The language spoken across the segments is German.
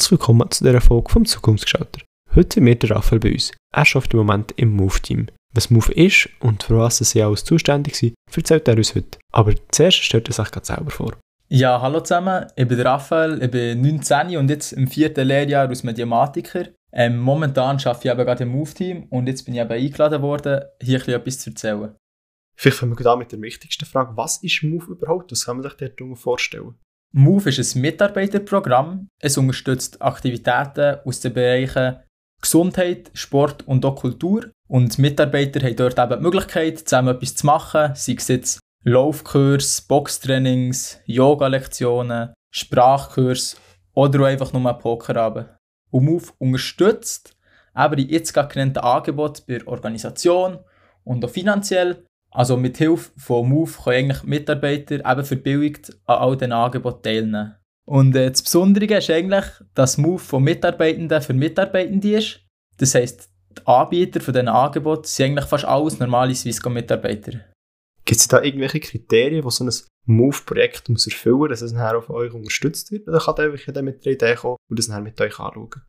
Herzlich willkommen zu dieser Folge vom Zukunftsgestalter. Heute sind wir der Raphael bei uns. Er arbeitet im Moment im Move-Team. Was Move ist und für was sie alles zuständig sind, erzählt er uns heute. Aber zuerst stellt er sich gerade selber vor. Ja, hallo zusammen, ich bin der Raphael, ich bin 19 und jetzt im vierten Lehrjahr als Mediamatiker. Ähm, momentan arbeite ich eben gerade im Move-Team und jetzt bin ich eben eingeladen worden, hier etwas zu erzählen. Vielleicht fangen wir da mit der wichtigsten Frage. Was ist Move überhaupt? Was kann man sich dort vorstellen? Move ist ein Mitarbeiterprogramm. Es unterstützt Aktivitäten aus den Bereichen Gesundheit, Sport und auch Kultur. Und Mitarbeiter haben dort eben die Möglichkeit, zusammen etwas zu machen, sei es jetzt Laufkurs, Boxtrainings, Yoga-Lektionen, Sprachkurs oder einfach nur Pokerabend. Und Move unterstützt eben die jetzt gerade genannten Angebote bei Organisation und auch finanziell also mit Hilfe von Move können eigentlich Mitarbeiter eben verbilligt an all diesen Angeboten teilnehmen. Und äh, das Besondere ist eigentlich, dass Move von Mitarbeitenden für Mitarbeitende ist. Das heisst, die Anbieter von diesen Angeboten sind eigentlich fast alles normale Swisscom-Mitarbeiter. Gibt es da irgendwelche Kriterien, die so ein Move-Projekt muss erfüllen muss, dass es nachher auf euch unterstützt wird? Oder kann der einfach mit der Idee kommen und das nachher mit euch anschauen?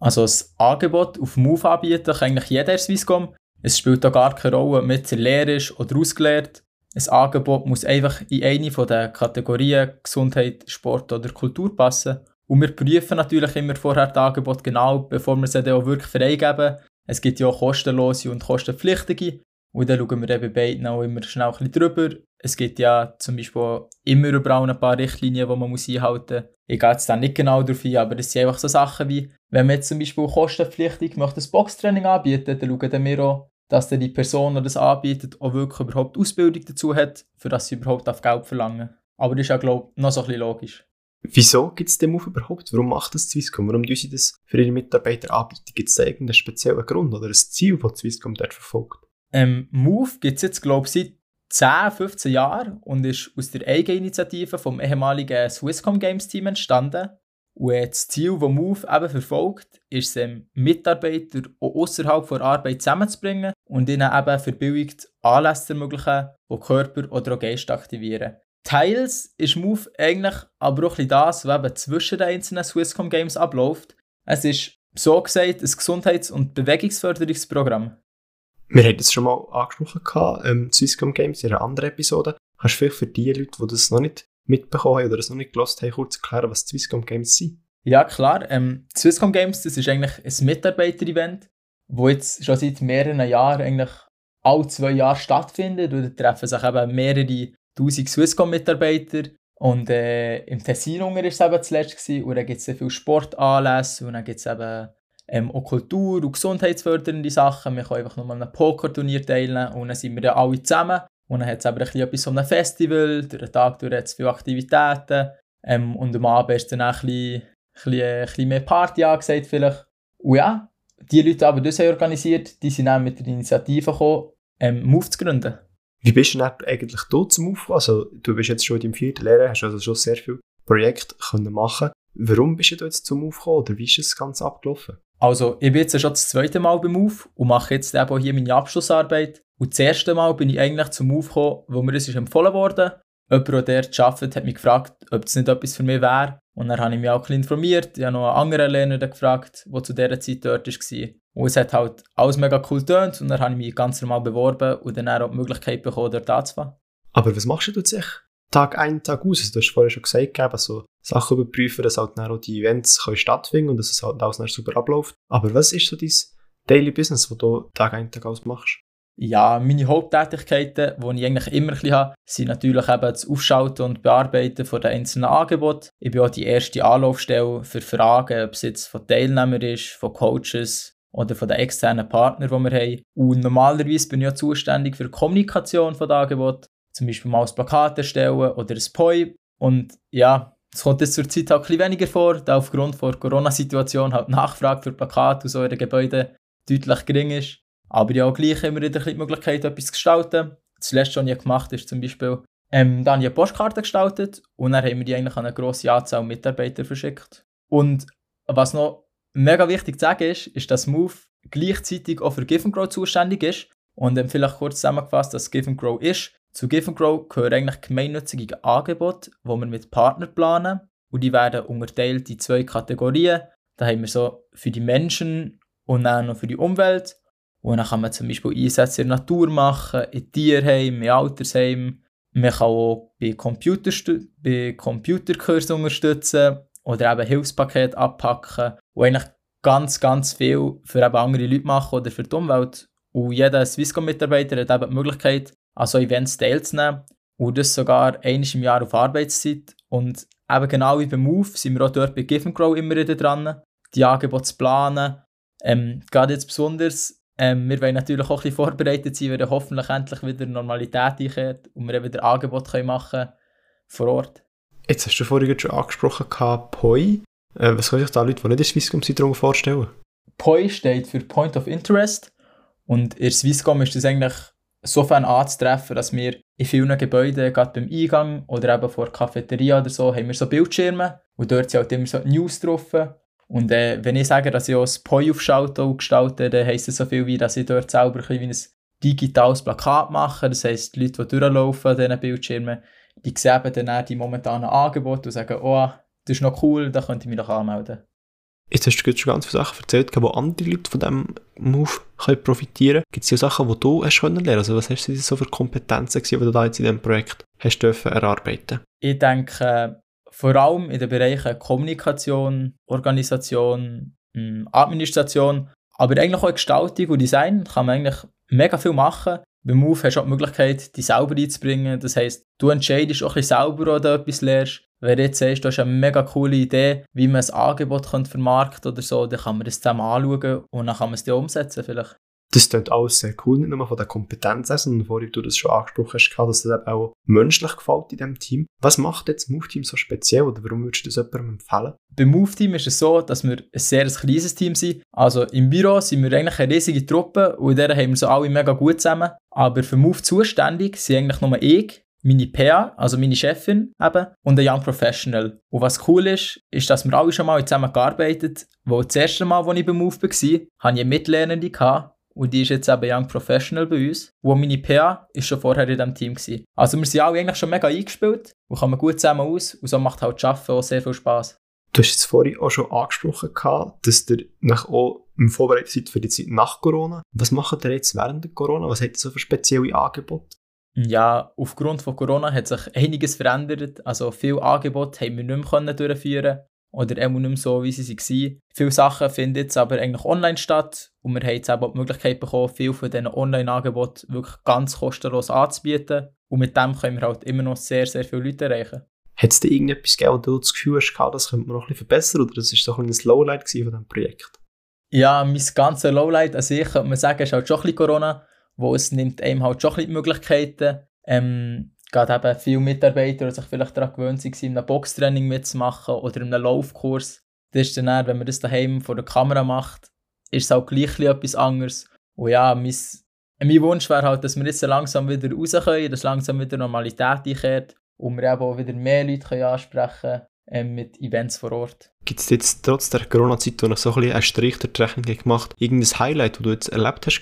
Also das Angebot auf Move anbieten kann eigentlich jeder Swisscom. Es spielt auch gar keine Rolle, ob man jetzt Lehrer ist oder ausgelehrt. Ein Angebot muss einfach in eine der Kategorien Gesundheit, Sport oder Kultur passen. Und wir prüfen natürlich immer vorher das Angebot genau, bevor wir sie dann auch wirklich freigeben. Es gibt ja auch kostenlose und kostenpflichtige. Und dann schauen wir eben bei beiden auch immer schnell ein bisschen drüber. Es gibt ja zum Beispiel immer überall ein paar Richtlinien, die man muss einhalten muss. Ich gehe jetzt da nicht genau darauf ein, aber es sind einfach so Sachen wie, wenn man jetzt zum Beispiel kostenpflichtig möchte ein Boxtraining anbieten, dann schauen wir auch, dass dann die Person, die das anbietet, auch wirklich überhaupt Ausbildung dazu hat, für das sie überhaupt auf Geld verlangen. Aber das ist ja, glaube ich, noch so ein bisschen logisch. Wieso gibt es den Move überhaupt? Warum macht das Swisscom? Warum tun sie das für ihre Mitarbeiter anbieten? Gibt es da irgendeinen speziellen Grund oder ein Ziel, das Swisscom dort verfolgt? Ähm, Move gibt es jetzt, glaube ich, seit 10, 15 Jahren und ist aus der Eigeninitiative vom ehemaligen Swisscom Games Team entstanden. Und das Ziel, das Move eben verfolgt, ist es, Mitarbeiter auch außerhalb der Arbeit zusammenzubringen und ihnen eben verbilligt Anlässe zu ermöglichen, die Körper oder auch Geist aktivieren. Teils ist Move eigentlich aber auch das, was eben zwischen den einzelnen Swisscom Games abläuft. Es ist so gesagt ein Gesundheits- und Bewegungsförderungsprogramm. Wir haben das schon mal angesprochen, ähm, Swisscom Games in einer anderen Episode. Kannst du vielleicht für die Leute, die das noch nicht mitbekommen haben oder es noch nicht gelost haben, kurz erklären, was Swisscom Games sind? Ja, klar. Ähm, Swisscom Games, das ist eigentlich ein Mitarbeiter-Event, das jetzt schon seit mehreren Jahren eigentlich alle zwei Jahre stattfindet. Und da treffen sich eben mehrere tausend Swisscom-Mitarbeiter. Und äh, im Tessin war es eben zuletzt. Gewesen. Und dann gibt es viele Sportanlässe und dann gibt es eben ähm, auch Kultur- und gesundheitsfördernde Sachen. Wir können einfach nur an einem Pokerturnier teilnehmen und dann sind wir dann alle zusammen. Und dann hat es aber ein bisschen etwas von einem Festival, durch den Tag durch hat es viele Aktivitäten. Ähm, und am Abend ist dann auch ein bisschen, ein bisschen, ein bisschen mehr Party angesagt vielleicht. Und ja, die Leute, die aber das haben organisiert, die sind dann mit der Initiative gekommen, ähm, Move zu gründen. Wie bist du denn eigentlich da zum Move Also du bist jetzt schon in deinem vierten Lehrer, hast also schon sehr viele Projekte können machen Warum bist du jetzt zum Move gekommen oder wie ist das Ganze abgelaufen? Also, ich bin jetzt schon das zweite Mal beim Move und mache jetzt eben auch hier meine Abschlussarbeit. Und das erste Mal bin ich eigentlich zum Move gekommen, wo mir das ist empfohlen wurde. Jemand, der dort arbeitet, hat mich gefragt, ob das nicht etwas für mich wäre. Und dann habe ich mich auch ein informiert. Ich habe noch einen anderen Lerner gefragt, der zu dieser Zeit dort war. Und es hat halt alles mega cool getönt. Und dann habe ich mich ganz normal beworben und dann auch die Möglichkeit bekommen, dort anzufangen. Aber was machst du jetzt Tag ein, Tag aus? Also, du hast vorhin schon gesagt, also Sachen überprüfen, dass halt auch die Events können stattfinden und dass es halt alles super abläuft. Aber was ist so dein Daily Business, das du Tag ein, Tag aus machst? Ja, meine Haupttätigkeiten, die ich eigentlich immer ein bisschen habe, sind natürlich eben das Aufschalten und Bearbeiten von den einzelnen Angeboten. Ich bin auch die erste Anlaufstelle für Fragen, ob es jetzt von Teilnehmern ist, von Coaches oder von den externen Partnern, die wir haben. Und normalerweise bin ich auch zuständig für die Kommunikation von den Angeboten, zum Beispiel mal ein Plakat erstellen oder ein POI. Und ja, es kommt jetzt zur Zeit halt ein bisschen weniger vor, da aufgrund der Corona-Situation halt Nachfrage für Plakate aus euren Gebäuden deutlich gering ist. Aber ja, gleich immer wieder die Möglichkeit, etwas zu gestalten. Das letzte, was ich gemacht ist zum Beispiel, ähm, dann habe ich eine gestaltet und dann haben wir die eigentlich an eine grosse Anzahl Mitarbeiter verschickt. Und was noch mega wichtig zu sagen ist, ist, dass Move gleichzeitig auch für Give Grow zuständig ist. Und ähm, vielleicht kurz zusammengefasst, dass Give Grow ist. Zu Give Grow gehören eigentlich gemeinnützige Angebote, die wir mit Partnern planen. und die werden unterteilt in zwei Kategorien. Da haben wir so für die Menschen und dann noch für die Umwelt. Und dann kann man zum Beispiel Einsätze in der Natur machen, in Tierheim, in Altersheim. Man kann auch bei, Computer bei Computerkursen unterstützen oder eben Hilfspakete abpacken und eigentlich ganz, ganz viel für eben andere Leute machen oder für die Umwelt. Und jeder Swisscom-Mitarbeiter hat eben die Möglichkeit, an so Events teilzunehmen und das sogar einmal im Jahr auf Arbeitszeit. Und eben genau wie beim Move sind wir auch dort bei Give Grow immer wieder dran, die Angebote zu planen. Ähm, gerade jetzt besonders, ähm, wir wollen natürlich auch ein bisschen vorbereitet sein, wenn hoffentlich endlich wieder Normalität einkehrt und wir wieder Angebote können machen vor Ort. Jetzt hast du vorhin schon angesprochen, POI. Äh, was können sich da Leute, die nicht in Swisscom sind, darunter vorstellen? POI steht für Point of Interest und in Swisscom ist das eigentlich sofern anzutreffen, dass wir in vielen Gebäuden, gerade beim Eingang oder eben vor der Cafeteria oder so, haben wir so Bildschirme und dort sind halt immer so News drauf. Und äh, wenn ich sage, dass ich auch das Poi aufschalte gestalte, dann heisst das so viel wie, dass ich dort selber ein, wie ein digitales Plakat mache. Das heisst, die Leute, die durchlaufen an diesen Bildschirmen, die sehen dann die momentanen Angebote und sagen, oh, das ist noch cool, da könnte ich mich doch anmelden. Jetzt hast du schon ganz viele Sachen erzählt, wo andere Leute von diesem Move können profitieren können. Gibt es ja Sachen, die du hast lernen können? Also was hast du so für Kompetenzen gewesen, die du da jetzt in diesem Projekt hast dürfen erarbeiten? Ich denke, vor allem in den Bereichen Kommunikation, Organisation, hm, Administration, aber eigentlich auch Gestaltung und Design kann man eigentlich mega viel machen. Beim Move hast du auch die Möglichkeit, dich selber einzubringen. Das heisst, du entscheidest auch ein bisschen selber, oder etwas lernst. Wenn du jetzt sagst, du hast eine mega coole Idee, wie man ein Angebot vermarkten könnte oder so, dann kann man das zusammen anschauen und dann kann man es dann umsetzen vielleicht. Das klingt alles sehr cool, nicht nur von der Kompetenz, sondern vorhin du das schon angesprochen hast, dass das eben auch menschlich gefällt in diesem Team. Was macht jetzt das Move-Team so speziell oder warum würdest du das jemandem empfehlen? Beim Move-Team ist es so, dass wir ein sehr kleines Team sind. Also im Büro sind wir eigentlich eine riesige Truppe und in der haben wir so alle mega gut zusammen. Aber für Move zuständig sind eigentlich nur ich, meine PA, also meine Chefin eben, und ein Young Professional. Und was cool ist, ist, dass wir alle schon mal zusammen gearbeitet haben. Das erste Mal, als ich beim Move war, hatte ich eine Mitlernende und die ist jetzt eben Young Professional bei uns. Und meine PA ist schon vorher in diesem Team. Gewesen. Also wir sind alle eigentlich schon mega eingespielt und kommen gut zusammen aus. Und so macht halt das Arbeiten auch sehr viel Spass. Du hast jetzt vorhin auch schon angesprochen, dass ihr nach auch im Vorbereitet seid für die Zeit nach Corona. Was macht ihr jetzt während der Corona? Was habt ihr so für spezielle Angebote? Ja, aufgrund von Corona hat sich einiges verändert. Also viele Angebote haben wir nicht mehr durchführen oder auch nicht mehr so, wie sie waren. Viele Sachen finden jetzt aber eigentlich online statt und wir haben jetzt auch die Möglichkeit bekommen, viele von diesen Online-Angeboten wirklich ganz kostenlos anzubieten und mit dem können wir halt immer noch sehr, sehr viele Leute erreichen. Hat es dir irgendetwas gegeben, wo du das Gefühl hast, das könnte man noch ein bisschen verbessern oder das war so ein bisschen Lowlight von diesem Projekt? Ja, mein ganzes Lowlight an sich, könnte man sagen, ist halt schon ein bisschen Corona, wo es nimmt einem halt schon ein bisschen die Möglichkeiten, ähm, gerade eben viele Mitarbeiter, die sich vielleicht daran gewöhnt sind, in einem Boxtraining mitzumachen oder in einem Laufkurs. Das ist dann, wenn man das daheim vor der Kamera macht, ist es auch gleich etwas anderes. Und ja, mein, mein Wunsch wäre halt, dass wir jetzt langsam wieder raus können, dass langsam wieder Normalität einkehrt und wir eben auch wieder mehr Leute können ansprechen können ähm, mit Events vor Ort. Gibt es jetzt trotz der Corona-Zeit, wo noch so ein bisschen einen Strich der Rechnung gemacht irgendein Highlight, das du jetzt erlebt hast?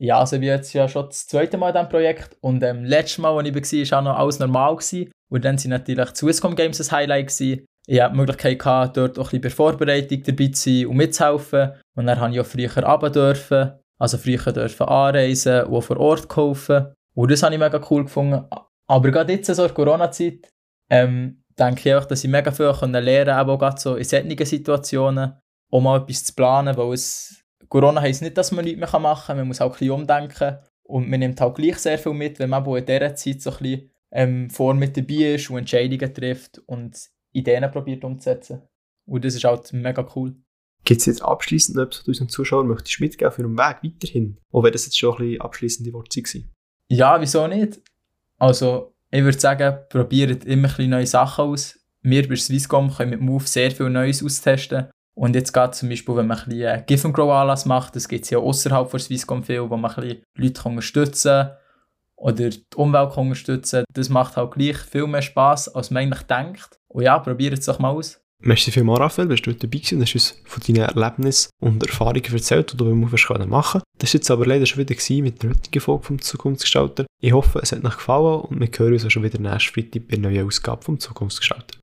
Ja, also ich bin jetzt ja schon das zweite Mal in diesem Projekt und ähm, letztes Mal, als ich war, war auch noch alles normal. Gewesen. Und dann waren natürlich die Swisscom Games ein Highlight. Gewesen. Ich hatte die Möglichkeit, gehabt, dort auch ein bisschen bei Vorbereitung dabei zu sein und mitzuhelfen. Und dann durfte ich auch früher runter dürfen, also früher dürfen anreisen und auch vor Ort kaufen. Und das habe ich mega cool gefunden. Aber gerade jetzt, so in Corona-Zeit, ähm, denke ich auch, dass ich mega viel lernen konnte, auch gerade so in solchen Situationen, um mal etwas zu planen, weil es Corona heisst nicht, dass man nichts mehr machen kann, man muss auch ein bisschen umdenken und man nimmt halt gleich sehr viel mit, wenn man in dieser Zeit so ein bisschen ähm, vor mit dabei ist und Entscheidungen trifft und Ideen probiert umzusetzen. Und das ist halt mega cool. Gibt es jetzt abschließend noch etwas, was du unseren Zuschauern möchtest mitgeben für einen Weg weiterhin? Auch wenn das jetzt schon ein bisschen abschließende Worte waren. Ja, wieso nicht? Also, ich würde sagen, probiert immer ein bisschen neue Sachen aus. Wir bei Swisscom können mit Move sehr viel Neues austesten. Und jetzt geht zum Beispiel, wenn man ein bisschen Give and Grow Anlass macht, das gibt es ja außerhalb von Swisscom viel, wo man ein Leute unterstützen kann oder die Umwelt unterstützen Das macht halt gleich viel mehr Spass, als man eigentlich denkt. Und ja, probiert es doch mal aus. Merci vielmals, Raphael, bist du dabei gewesen und hast uns von deinen Erlebnissen und Erfahrungen erzählt, die du beim Move machen Das war jetzt aber leider schon wieder mit der heutigen Folge vom Zukunftsgestalter. Ich hoffe, es hat euch gefallen und wir hören uns auch schon wieder nächsten Freitag bei einer neuen Ausgabe vom Zukunftsgestalter.